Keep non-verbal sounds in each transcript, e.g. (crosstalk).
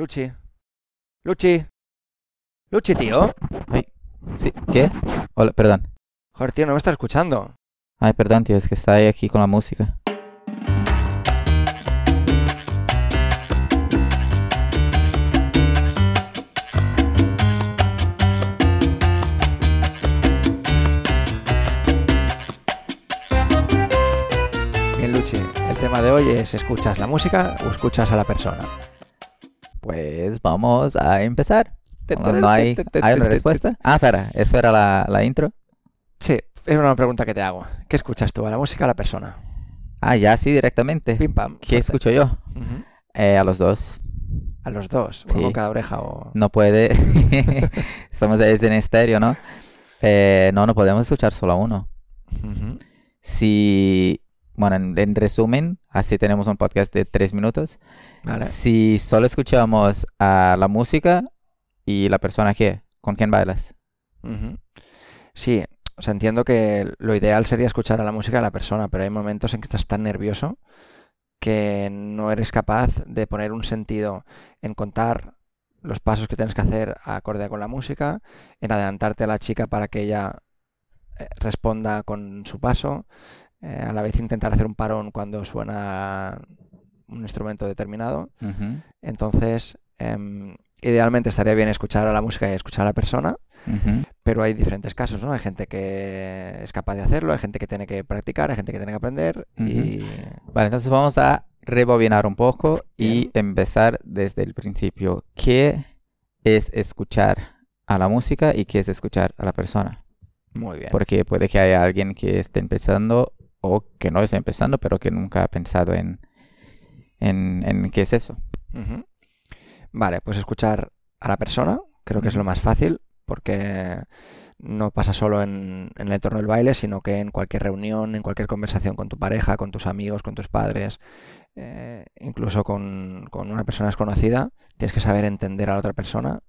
Luchi. Luchi. Luchi, tío. Ay, sí, ¿qué? Hola, perdón. Joder, tío, no me estás escuchando. Ay, perdón, tío, es que está ahí aquí con la música. Bien, Luchi, el tema de hoy es ¿escuchas la música o escuchas a la persona? Pues vamos a empezar. No, hay, ¿hay una respuesta. Ah, espera, eso era la, la intro. Sí, es una pregunta que te hago. ¿Qué escuchas tú, a la música o a la persona? Ah, ya sí, directamente. Pim pam. ¿Qué escucho yo? Eh, a los dos. A los dos, Sí. con cada oreja o... No puede. (laughs) (laughs) Estamos es en estéreo, ¿no? Eh, no, no podemos escuchar solo a uno. Ujú. Si, bueno, en, en resumen, así tenemos un podcast de tres minutos. Vale. Si solo escuchamos a la música y la persona que, ¿con quién bailas? Ujú. Sí, o sea, entiendo que lo ideal sería escuchar a la música de la persona, pero hay momentos en que estás tan nervioso que no eres capaz de poner un sentido en contar los pasos que tienes que hacer acorde con la música, en adelantarte a la chica para que ella eh, responda con su paso, eh, a la vez intentar hacer un parón cuando suena un instrumento determinado. Entonces, em, idealmente estaría bien escuchar a la música y escuchar a la persona, pero hay diferentes casos, ¿no? Hay gente que es capaz de hacerlo, hay gente que tiene que practicar, hay gente que tiene que aprender y... Vale, entonces vamos a rebobinar un poco y Bien. empezar desde el principio. ¿Qué es escuchar a la música y qué es escuchar a la persona? Muy bien. Porque puede que haya alguien que esté empezando o que no esté empezando, pero que nunca ha pensado en, en, en qué es eso. Vale, pues escuchar a la persona, creo que es lo más fácil, porque no pasa solo en, en el entorno del baile, sino que en cualquier reunión, en cualquier conversación con tu pareja, con tus amigos, con tus padres, eh, incluso con, con una persona desconocida, tienes que saber entender a la otra persona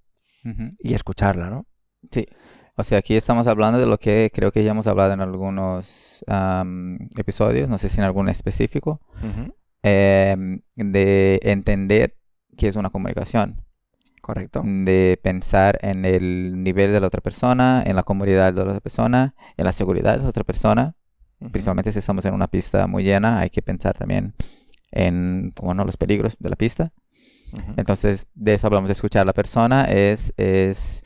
y escucharla, ¿no? Sí. O sea, aquí estamos hablando de lo que creo que ya hemos hablado en algunos am, episodios, no sé si en algún específico, Ujú. em, de entender qué es una comunicación, Correcto. de pensar en el nivel de la otra persona, en la comodidad de la otra persona, en la seguridad de la otra persona. Ujú. Principalmente si estamos en una pista muy llena, hay que pensar también en, como no, los peligros de la pista. Ujú. Entonces, de eso hablamos de escuchar a la persona, es, es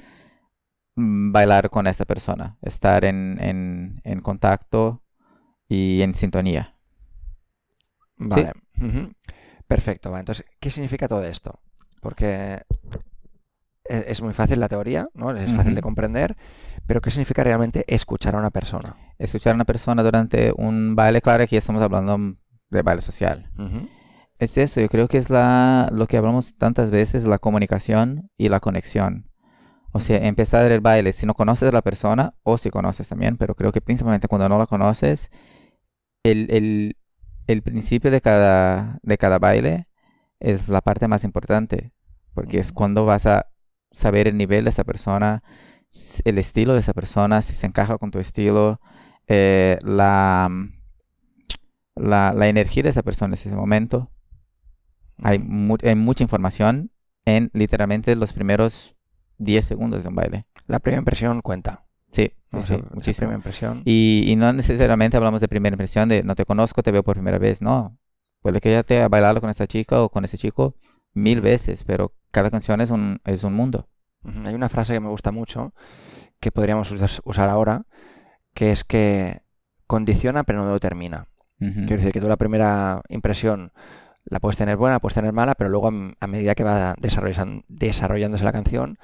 bailar con esta persona, estar en, en, en contacto y en sintonía. Vale. Perfecto. Entonces, ¿qué significa todo esto? Porque e- es muy fácil la teoría, ¿no? Es fácil de comprender, pero ¿qué significa realmente escuchar a una persona? Escuchar a una persona durante un baile, claro, aquí estamos hablando mm, de baile social. Es eso, yo creo que es la, lo que hablamos tantas veces, la comunicación y la conexión. O sea, empezar el baile, si no conoces a la persona, o si conoces también, pero creo que principalmente cuando no la conoces, el, el, el principio de cada, de cada baile es la parte más importante, porque es cuando vas a saber el nivel de esa persona, el estilo de esa persona, si se encaja con tu estilo, eh, la, la, la energía de esa persona en ese momento. Hay, mu- hay mucha información en literalmente los primeros 10 segundos de un baile. La primera impresión cuenta. Sí, sí, muchísimo. primera impresión. Y, y no necesariamente hablamos de primera impresión, de no te conozco, te veo por primera vez. No, puede que ya te haya bailado con esta chica o con ese chico mil veces, pero cada canción es un, es un mundo. Hay una frase que me gusta mucho que podríamos usar, ahora, que es que condiciona pero no determina. Ujú. Quiero decir que tú la primera impresión la puedes tener buena, puedes tener mala, pero luego a, a medida que va desarrollándose la canción,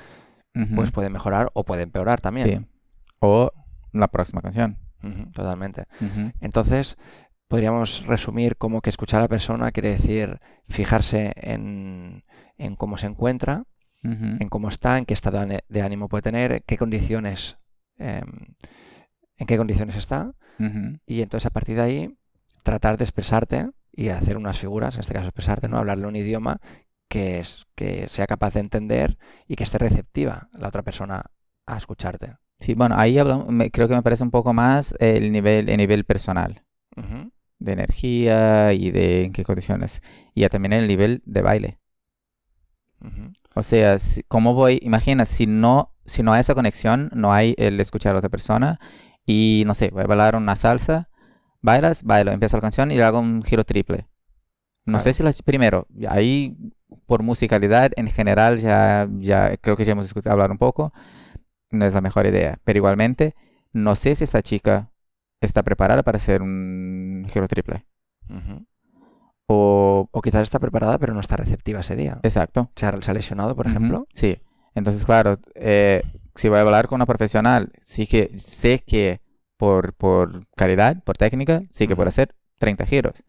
Pues puede mejorar o puede empeorar Sí. también. O la próxima canción. Totalmente. Entonces, podríamos resumir como que escuchar a la persona quiere decir fijarse en, en cómo se encuentra, en cómo está, en qué estado de ánimo puede tener, qué condiciones, em, en qué condiciones está, y entonces a partir de ahí tratar de expresarte y hacer unas figuras, en este caso expresarte, ¿no? Hablarle un idioma que es que sea capaz de entender y que esté receptiva la otra persona a escucharte. Sí, bueno, ahí hablamos, me- creo que me parece un poco más el nivel, el nivel personal. Ujú. de energía y de en qué condiciones. Y ya también el nivel de baile. Ujú. O sea, si- ¿cómo voy? Imagina, si no, si no hay esa conexión, no hay el escuchar a otra persona y no sé, voy a bailar una salsa, bailas, bailo, empieza la canción y le hago un giro triple. No sé si la, primero, ahí por musicalidad en general ya, ya creo que ya hemos hablar un poco, no es la mejor idea, pero igualmente no sé si esta chica está preparada para hacer un giro triple. O, O quizás está preparada pero no está receptiva ese día. exacto. Se ha, se ha lesionado, por ejemplo. Sí. Entonces, claro, eh, si voy a hablar con una profesional, sí que sé que por, por calidad, por técnica, sí que puedo Ujú. hacer 30 giros.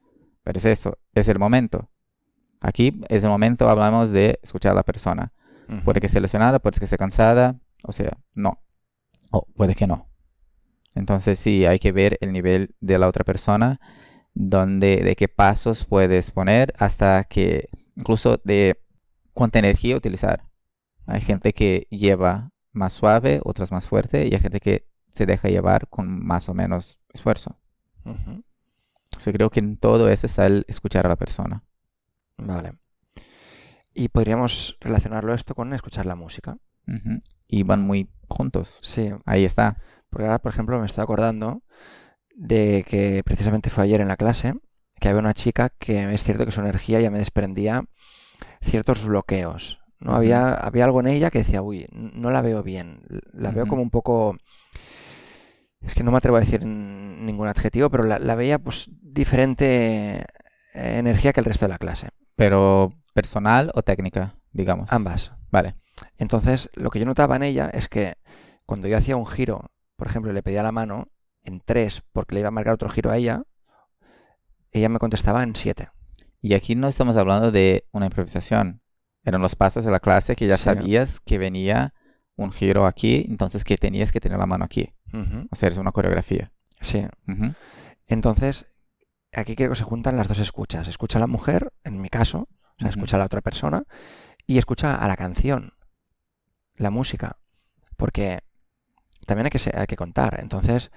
Pero es eso, es el momento. Aquí es el momento, hablamos de escuchar a la persona. Ujú. Puede que esté lesionada, puede que esté cansada, o sea, no. O puede que no. Entonces sí, hay que ver el nivel de la otra persona, donde, de qué pasos puedes poner, hasta que, incluso de cuánta energía utilizar. Hay gente que lleva más suave, otras más fuerte, y hay gente que se deja llevar con más o menos esfuerzo. Ujú. O sea, creo que en todo eso está el escuchar a la persona. Vale. Y podríamos relacionarlo esto con escuchar la música. Y van muy juntos. Sí, Ahí está. porque ahora, por ejemplo, me estoy acordando de que precisamente fue ayer en la clase que había una chica que es cierto que su energía ya me desprendía ciertos bloqueos. ¿no? Había, había algo en ella que decía, uy, no la veo bien. La veo como un poco... Es que no me atrevo a decir ningún adjetivo, pero la, la veía pues diferente eh, energía que el resto de la clase. Pero personal o técnica, digamos. Ambas. Vale. Entonces, lo que yo notaba en ella es que cuando yo hacía un giro, por ejemplo, y le pedía la mano en tres porque le iba a marcar otro giro a ella, ella me contestaba en siete. Y aquí no estamos hablando de una improvisación. Eran los pasos de la clase que ya Sí. sabías que venía un giro aquí, entonces que tenías que tener la mano aquí. O sea, es una coreografía. Sí. Entonces, aquí creo que se juntan las dos escuchas. Escucha a la mujer, en mi caso, o sea, escucha a la otra persona, y escucha a la canción, la música. Porque también hay que, hay que contar. Entonces,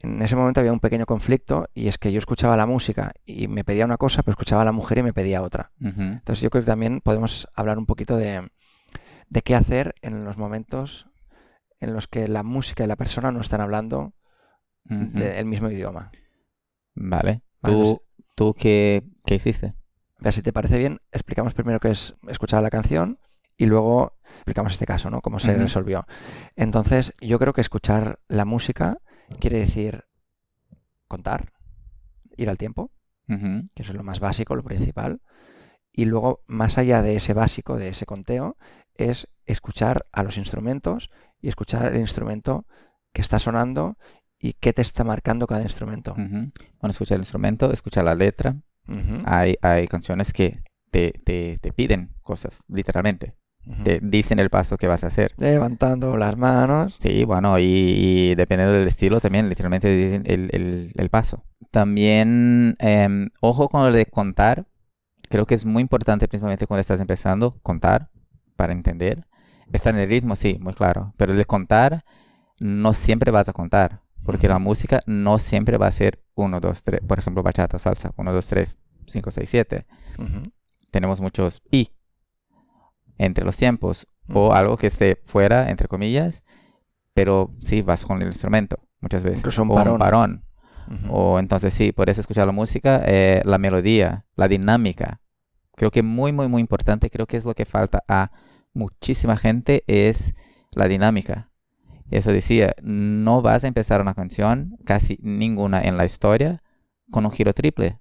en ese momento había un pequeño conflicto, y es que yo escuchaba la música y me pedía una cosa, pero escuchaba a la mujer y me pedía otra. Entonces yo creo que también podemos hablar un poquito de, de qué hacer en los momentos en los que la música y la persona no están hablando del mismo idioma. Vale. Vale, no ¿Tú, tú qué, qué hiciste? A ver, si te parece bien, explicamos primero qué es escuchar la canción y luego explicamos este caso, ¿no? Cómo se resolvió. Entonces, yo creo que escuchar la música quiere decir contar, ir al tiempo, que eso es lo más básico, lo principal. Y luego, más allá de ese básico, de ese conteo, es escuchar a los instrumentos y escuchar el instrumento que está sonando y qué te está marcando cada instrumento. Ujú. Bueno, escucha el instrumento, escucha la letra. Ujú, Hay, hay canciones que te, te, te piden cosas, literalmente. ujú. Te dicen el paso que vas a hacer. Levantando las manos. Sí, bueno, y, y dependiendo del estilo también, literalmente dicen el, el- el paso. También, em, ojo con lo de contar. Creo que es muy importante, principalmente cuando estás empezando, contar para entender. Estar en el ritmo, sí, muy claro. Pero el de contar, no siempre vas a contar. Porque la música no siempre va a ser 1, 2, 3. Por ejemplo, bachata o salsa. 1, 2, 3, 5, 6, 7. Ujú, Tenemos muchos y entre los tiempos o ujú. algo que esté fuera, entre comillas, pero sí vas con el instrumento muchas veces. Incluso un o parón. un parón. Ujú. O entonces sí, por eso escuchar la música, eh, la melodía, la dinámica. Creo que muy, muy, muy importante, creo que es lo que falta a muchísima gente, es la dinámica. Eso decía, no vas a empezar una canción, casi ninguna en la historia, con un giro triple.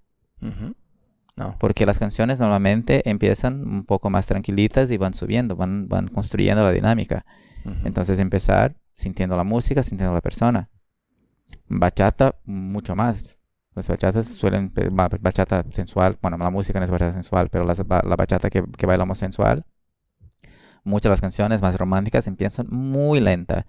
No. Porque las canciones normalmente empiezan un poco más tranquilitas y van subiendo, van, van construyendo la dinámica. Entonces empezar sintiendo la música, sintiendo la persona. Bachata, mucho más. Las bachatas suelen, bachata sensual, bueno, la música no es bachata sensual, pero las la bachata que, que bailamos sensual, muchas de las canciones más románticas empiezan muy lenta.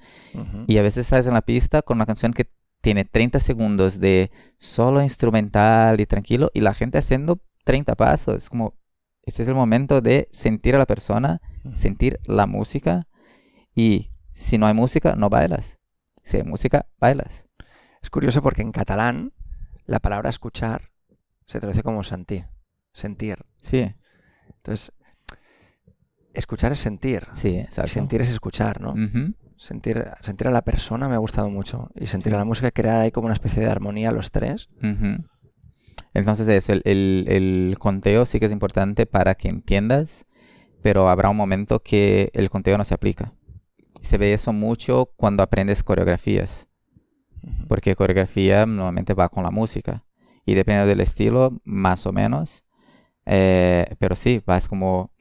Y a veces estás en la pista con una canción que tiene 30 segundos de solo instrumental y tranquilo y la gente haciendo 30 pasos. Es como, ese es el momento de sentir a la persona, sentir la música y si no hay música, no bailas. Si hay música, bailas. Es curioso porque en catalán la palabra escuchar se traduce como sentir. Sentir. Sí. Entonces, escuchar es sentir. Sí, Y exacto. sentir es escuchar, ¿no? Sentir, sentir a la persona me ha gustado mucho. Y sentir a la música, crear ahí como una especie de armonía los tres. Entonces eso, el, el- el conteo sí que es importante para que entiendas, pero habrá un momento que el conteo no se aplica. Se ve eso mucho cuando aprendes coreografías, porque coreografía normalmente va con la música y dependiendo del estilo, más o menos. eh, pero sí, vas como,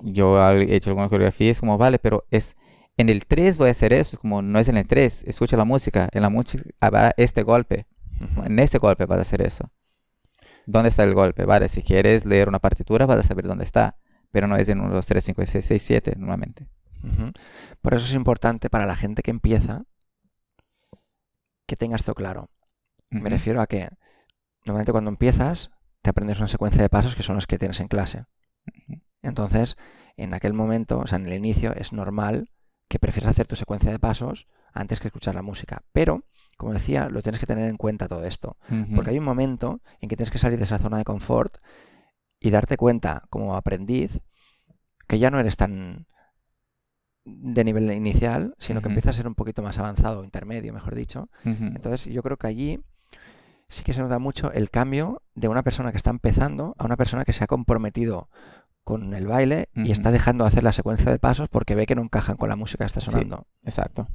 yo he hecho alguna coreografía, es como, vale, pero es en el 3 voy a hacer eso, es como, no es en el 3, escucha la música, en la música habrá este golpe. En este golpe vas a hacer eso. ¿Dónde está el golpe? Vale, si quieres leer una partitura vas a saber dónde está. Pero no es en 1, 2, 3, 5, 6, 6, 7 normalmente. Por eso es importante para la gente que empieza que tenga esto claro. Me refiero a que normalmente cuando empiezas te aprendes una secuencia de pasos que son los que tienes en clase. Entonces, en aquel momento, o sea, en el inicio, es normal que prefieras hacer tu secuencia de pasos antes que escuchar la música. Pero, como decía, lo tienes que tener en cuenta todo esto. Porque hay un momento en que tienes que salir de esa zona de confort y darte cuenta, como aprendiz, que ya no eres tan de nivel inicial, sino que empiezas a ser un poquito más avanzado, intermedio, mejor dicho. Entonces, yo creo que allí sí que se nota mucho el cambio de una persona que está empezando a una persona que se ha comprometido con el baile y está dejando de hacer la secuencia de pasos porque ve que no encajan con la música que está Sí. sonando. Exacto.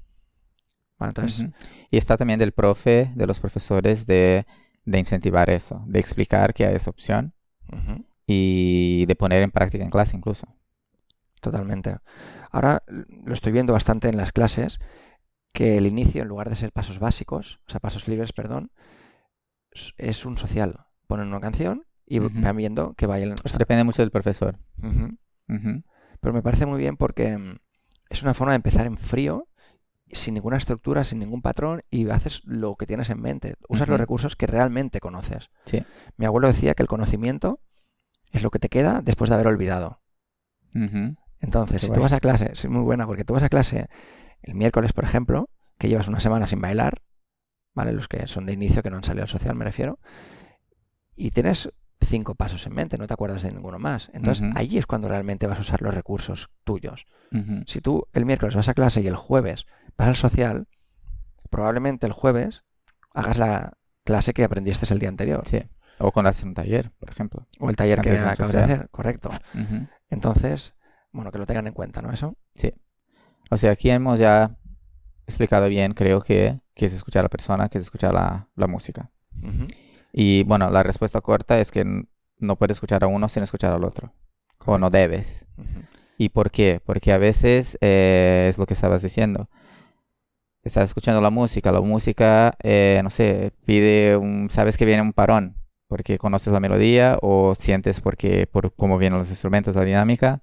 Entonces. Y está también del profe, de los profesores, de, de incentivar eso, de explicar que hay esa opción y de poner en práctica en clase incluso. totalmente. Ahora lo estoy viendo bastante en las clases que el inicio, en lugar de ser pasos básicos, o sea, pasos libres, perdón, es un social. Ponen una canción y van viendo que Eso sea, depende mucho del profesor. Pero me parece muy bien porque mm, es una forma de empezar en frío, sin ninguna estructura, sin ningún patrón, y haces lo que tienes en mente. Usas los recursos que realmente conoces. Sí. Mi abuelo decía que el conocimiento es lo que te queda después de haber olvidado. Entonces, Qué si tú vas a clase, es muy buena, porque tú vas a clase el miércoles, por ejemplo, que llevas una semana sin bailar, ¿vale? Los que son de inicio, que no han salido al social, me refiero, y tienes cinco pasos en mente, no te acuerdas de ninguno más. Entonces, Ujú. allí es cuando realmente vas a usar los recursos tuyos. Si tú el miércoles vas a clase y el jueves vas al social, probablemente el jueves hagas la clase que aprendiste el día anterior. Sí. O cuando haces un taller, por ejemplo. O el taller que Antes acabas de hacer, correcto. Entonces, bueno, que lo tengan en cuenta, ¿no? Eso. O sea, aquí hemos ya explicado bien, creo que, que es escuchar a la persona, que es escuchar la, la música. Ujú. Y bueno, la respuesta corta es que no puedes escuchar a uno sin escuchar al otro. O no debes. Ujú. ¿Y por qué? Porque a veces eh, es lo que estabas diciendo. Estás escuchando la música, la música, eh, no sé, pide un, sabes que viene un parón, porque conoces la melodía o sientes porque por cómo vienen los instrumentos, la dinámica,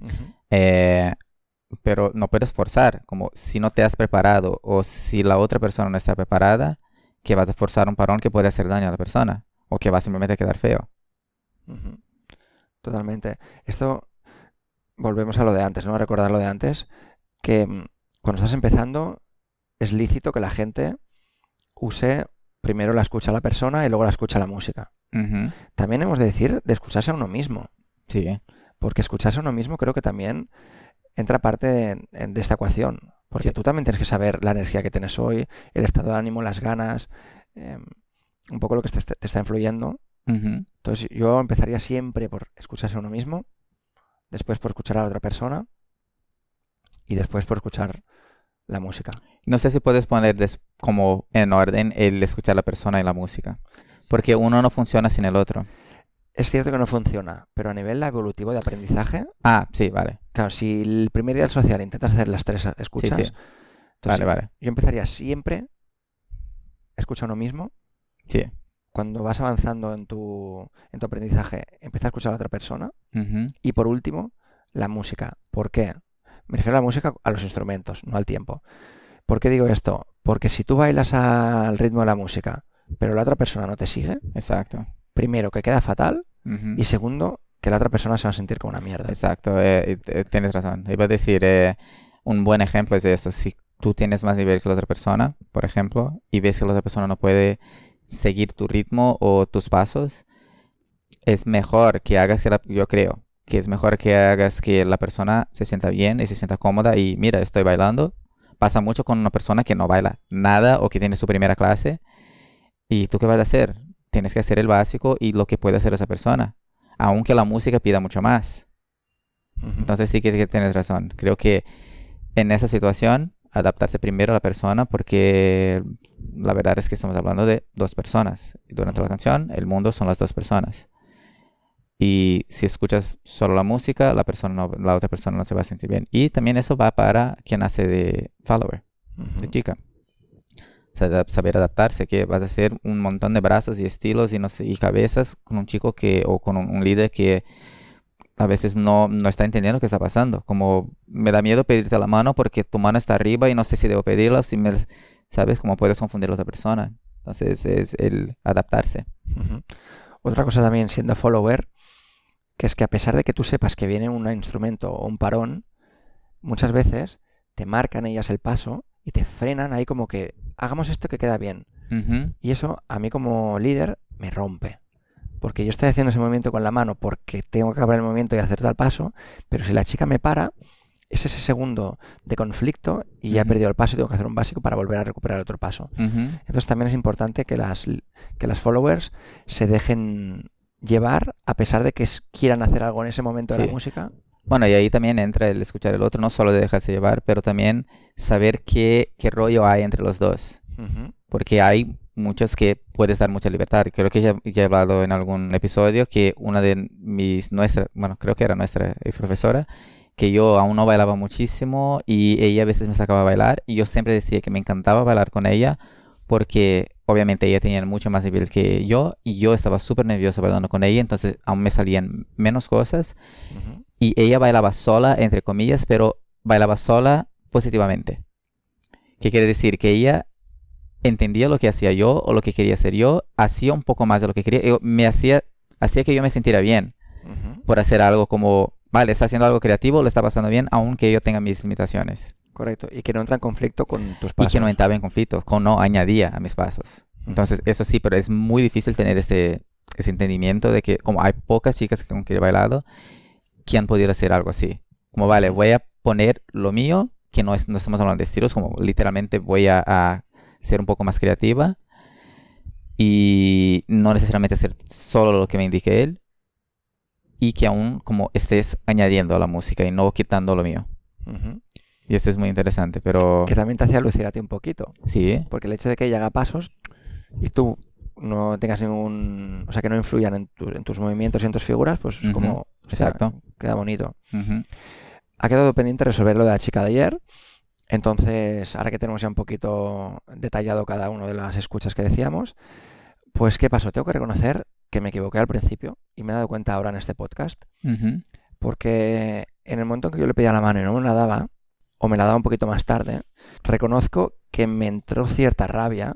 Ujú. eh, pero no puedes forzar, como si no te has preparado o si la otra persona no está preparada, que vas a forzar un parón que puede hacer daño a la persona o que va simplemente a quedar feo. Totalmente. Esto, volvemos a lo de antes, ¿no? A recordar lo de antes, que mm, cuando estás empezando es lícito que la gente use primero la escucha a la persona y luego la escucha a la música. También hemos de decir de escucharse a uno mismo, Sí, porque escucharse a uno mismo creo que también entra parte de esta ecuación, porque tú también tienes que saber la energía que tienes hoy, el estado de ánimo, las ganas, em, un poco lo que te, te está influyendo Entonces yo empezaría siempre por escucharse a uno mismo, después por escuchar a la otra persona y después por escuchar la música. No sé si puedes poner des- como en orden el escuchar a la persona y la música. Porque uno no funciona sin el otro. Es cierto que no funciona, pero a nivel evolutivo de aprendizaje, Ah, sí, vale. claro, si el primer día del social intentas hacer las tres escuchas, sí. entonces Vale, vale. yo empezaría siempre escucha a uno mismo. Sí. Cuando vas avanzando en tu, en tu aprendizaje, empieza a escuchar a la otra persona. Y por último, la música. ¿Por qué? Me refiero a la música a los instrumentos, no al tiempo. ¿Por qué digo esto? Porque si tú bailas al ritmo de la música, pero la otra persona no te sigue, Exacto. Primero que queda fatal y segundo que la otra persona se va a sentir como una mierda. Exacto, eh, eh, tienes razón. Iba a decir, eh, un buen ejemplo es de eso. Si tú tienes más nivel que la otra persona, por ejemplo, y ves que la otra persona no puede seguir tu ritmo o tus pasos, es mejor que hagas que la, yo creo, que es mejor que hagas que la persona se sienta bien y se sienta cómoda y mira, estoy bailando. Pasa mucho con una persona que no baila nada o que tiene su primera clase. ¿Y tú qué vas a hacer? Tienes que hacer el básico y lo que puede hacer esa persona, aunque la música pida mucho más. Entonces sí que, tienes razón. Creo que en esa situación adaptarse primero a la persona porque la verdad es que estamos hablando de dos personas. Durante la canción, el mundo son las dos personas. Y si escuchas solo la música, la, persona la otra persona no se va a sentir bien. Y también eso va para quien hace de follower, de chica. Saber adaptarse, que vas a hacer un montón de brazos y estilos y, no sé, y cabezas con un chico que, o con un líder que a veces no, no está entendiendo qué está pasando. Como me da miedo pedirte la mano porque tu mano está arriba y no sé si debo pedirla, si me, ¿sabes? Cómo puedes confundir a otra persona. Entonces es el adaptarse. Otra cosa también siendo follower, que es que a pesar de que tú sepas que viene un instrumento o un parón, muchas veces te marcan ellas el paso y te frenan ahí como que hagamos esto que queda bien. Y eso a mí como líder me rompe porque yo estoy haciendo ese movimiento con la mano porque tengo que acabar el movimiento y hacer tal paso, pero si la chica me para, es ese segundo de conflicto y ya he perdido el paso y tengo que hacer un básico para volver a recuperar otro paso. Entonces también es importante que las, que las followers se dejen llevar a pesar de que quieran hacer algo en ese momento de la música. Bueno, y ahí también entra el escuchar el otro, no solo de dejarse llevar, pero también saber qué, qué rollo hay entre los dos. Porque hay muchos que puedes dar mucha libertad. Creo que ya, he hablado en algún episodio que una de mis, nuestra, bueno, creo que era nuestra ex profesora, que yo aún no bailaba muchísimo y ella a veces me sacaba a bailar y yo siempre decía que me encantaba bailar con ella porque obviamente ella tenía mucho más nivel que yo y yo estaba súper nervioso bailando con ella, entonces aún me salían menos cosas y ella bailaba sola, entre comillas, pero bailaba sola positivamente. ¿Qué quiere decir? Que ella entendía lo que hacía yo o lo que quería hacer yo, hacía un poco más de lo que quería, me hacía, hacía que yo me sintiera bien por hacer algo como, vale, está haciendo algo creativo, le está pasando bien, aunque yo tenga mis limitaciones. Correcto, y que no entra en conflicto con tus pasos. Y que no entraba en conflicto, con no añadía a mis pasos. Entonces, eso sí, pero es muy difícil tener este, ese entendimiento de que como hay pocas chicas con que he bailado han podido hacer algo así. Como, vale, voy a poner lo mío, que no, es, no estamos hablando de estilos, como literalmente voy a ser un poco más creativa y no necesariamente hacer solo lo que me indique él y que aún como estés añadiendo a la música y no quitando lo mío. Y esto es muy interesante, pero... Que también te hacía lucir a ti un poquito. Sí. Porque el hecho de que ella haga pasos y tú no tengas ningún... O sea, que no influyan en, en tus movimientos y en tus figuras, pues es como... Exacto. queda bonito. Ha quedado pendiente resolver lo de la chica de ayer. Entonces, ahora que tenemos ya un poquito detallado cada uno de las escuchas que decíamos, pues ¿qué pasó? Tengo que reconocer que me equivoqué al principio y me he dado cuenta ahora en este podcast, porque en el momento en que yo le pedía la mano y no me la daba, o me la daba un poquito más tarde, reconozco que me entró cierta rabia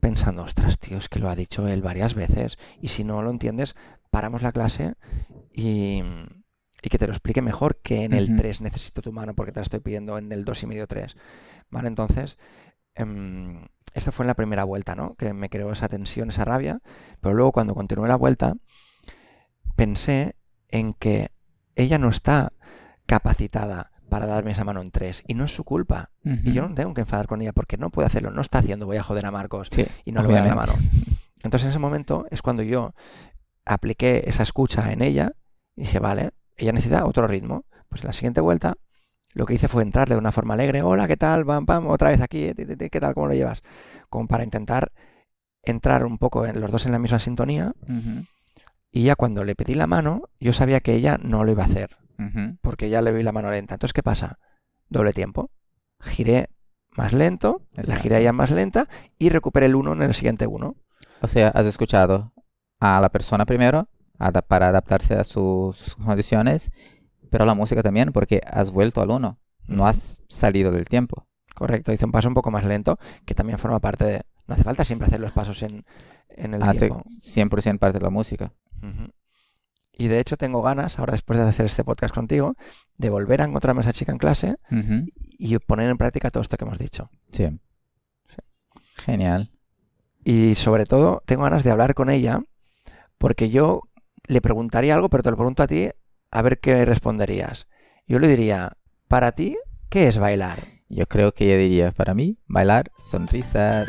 pensando, ostras, tío, es que lo ha dicho él varias veces y si no lo entiendes, paramos la clase y, y que te lo explique mejor que en el 3 necesito tu mano porque te la estoy pidiendo en el 2 y medio 3. ¿Vale? Entonces, eh, esto fue en la primera vuelta, ¿no? Que me creó esa tensión, esa rabia. Pero luego cuando continué la vuelta, pensé en que ella no está capacitada para darme esa mano en 3 y no es su culpa. Y yo no tengo que enfadar con ella porque no puede hacerlo, no está haciendo, voy a joder a Marcos y no le voy a dar la mano. (laughs) Entonces en ese momento es cuando yo apliqué esa escucha en ella y dije, vale, ella necesita otro ritmo. Pues en la siguiente vuelta lo que hice fue entrarle de una forma alegre, hola, ¿qué tal? Pam, pam, otra vez aquí, ¿qué tal? ¿Cómo lo llevas? Como para intentar entrar un poco en los dos en la misma sintonía. Y ya cuando le pedí la mano, yo sabía que ella no lo iba a hacer, porque ya le vi la mano lenta. Entonces, ¿qué pasa? Doble tiempo. Giré más lento, la giré ya más lenta y recuperé el uno en el siguiente uno. O sea, has escuchado a la persona primero, para adaptarse a sus condiciones, pero la música también, porque has vuelto al uno, no has salido del tiempo. Correcto, hice un paso un poco más lento, que también forma parte de... No hace falta siempre hacer los pasos en, en el hace tiempo. 100% parte de la música. Y de hecho tengo ganas, ahora después de hacer este podcast contigo, de volver a encontrarme a esa chica en clase y poner en práctica todo esto que hemos dicho. sí. Genial. Y sobre todo tengo ganas de hablar con ella, porque yo le preguntaría algo, pero te lo pregunto a ti a ver qué responderías. Yo le diría, para ti, ¿qué es bailar? Yo creo que ella diría, para mí, bailar sonrisas.